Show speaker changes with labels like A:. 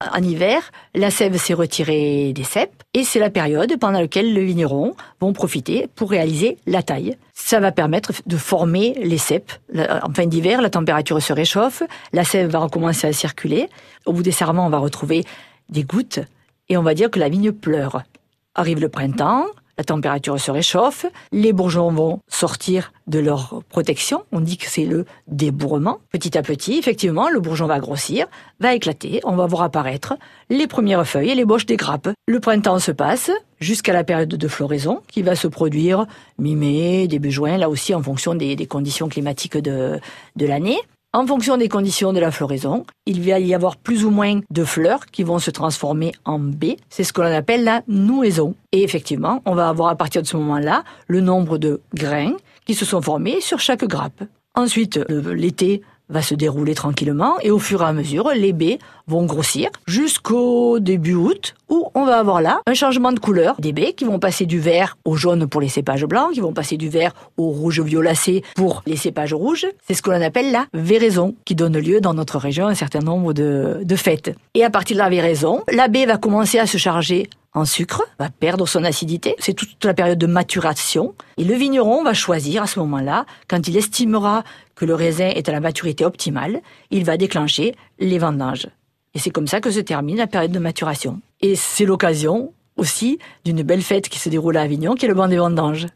A: En hiver, la sève s'est retirée des cèpes et c'est la période pendant laquelle les vignerons vont profiter pour réaliser la taille. Ça va permettre de former les cèpes. En fin d'hiver, la température se réchauffe, la sève va recommencer à circuler. Au bout des serments, on va retrouver des gouttes et on va dire que la vigne pleure. Arrive le printemps, la température se réchauffe, les bourgeons vont sortir de leur protection, on dit que c'est le débourrement. Petit à petit, effectivement, le bourgeon va grossir, va éclater, on va voir apparaître les premières feuilles et les boches des grappes. Le printemps se passe jusqu'à la période de floraison qui va se produire mi-mai, début juin, là aussi en fonction des, conditions climatiques de, de l'année. En fonction des conditions de la floraison, il va y avoir plus ou moins de fleurs qui vont se transformer en baies. C'est ce que l'on appelle la nouaison. Et effectivement, on va avoir à partir de ce moment-là le nombre de grains qui se sont formés sur chaque grappe. Ensuite, l'été va se dérouler tranquillement et au fur et à mesure, les baies vont grossir jusqu'au début août où on va avoir là un changement de couleur des baies qui vont passer du vert au jaune pour les cépages blancs, qui vont passer du vert au rouge violacé pour les cépages rouges. C'est ce que l'on appelle la véraison qui donne lieu dans notre région à un certain nombre de, de fêtes. Et à partir de la véraison, la baie va commencer à se charger en sucre, va perdre son acidité. C'est toute la période de maturation. Et le vigneron va choisir à ce moment-là, quand il estimera que le raisin est à la maturité optimale, il va déclencher les vendanges. Et c'est comme ça que se termine la période de maturation. Et c'est l'occasion aussi d'une belle fête qui se déroule à Avignon, qui est le banc des vendanges.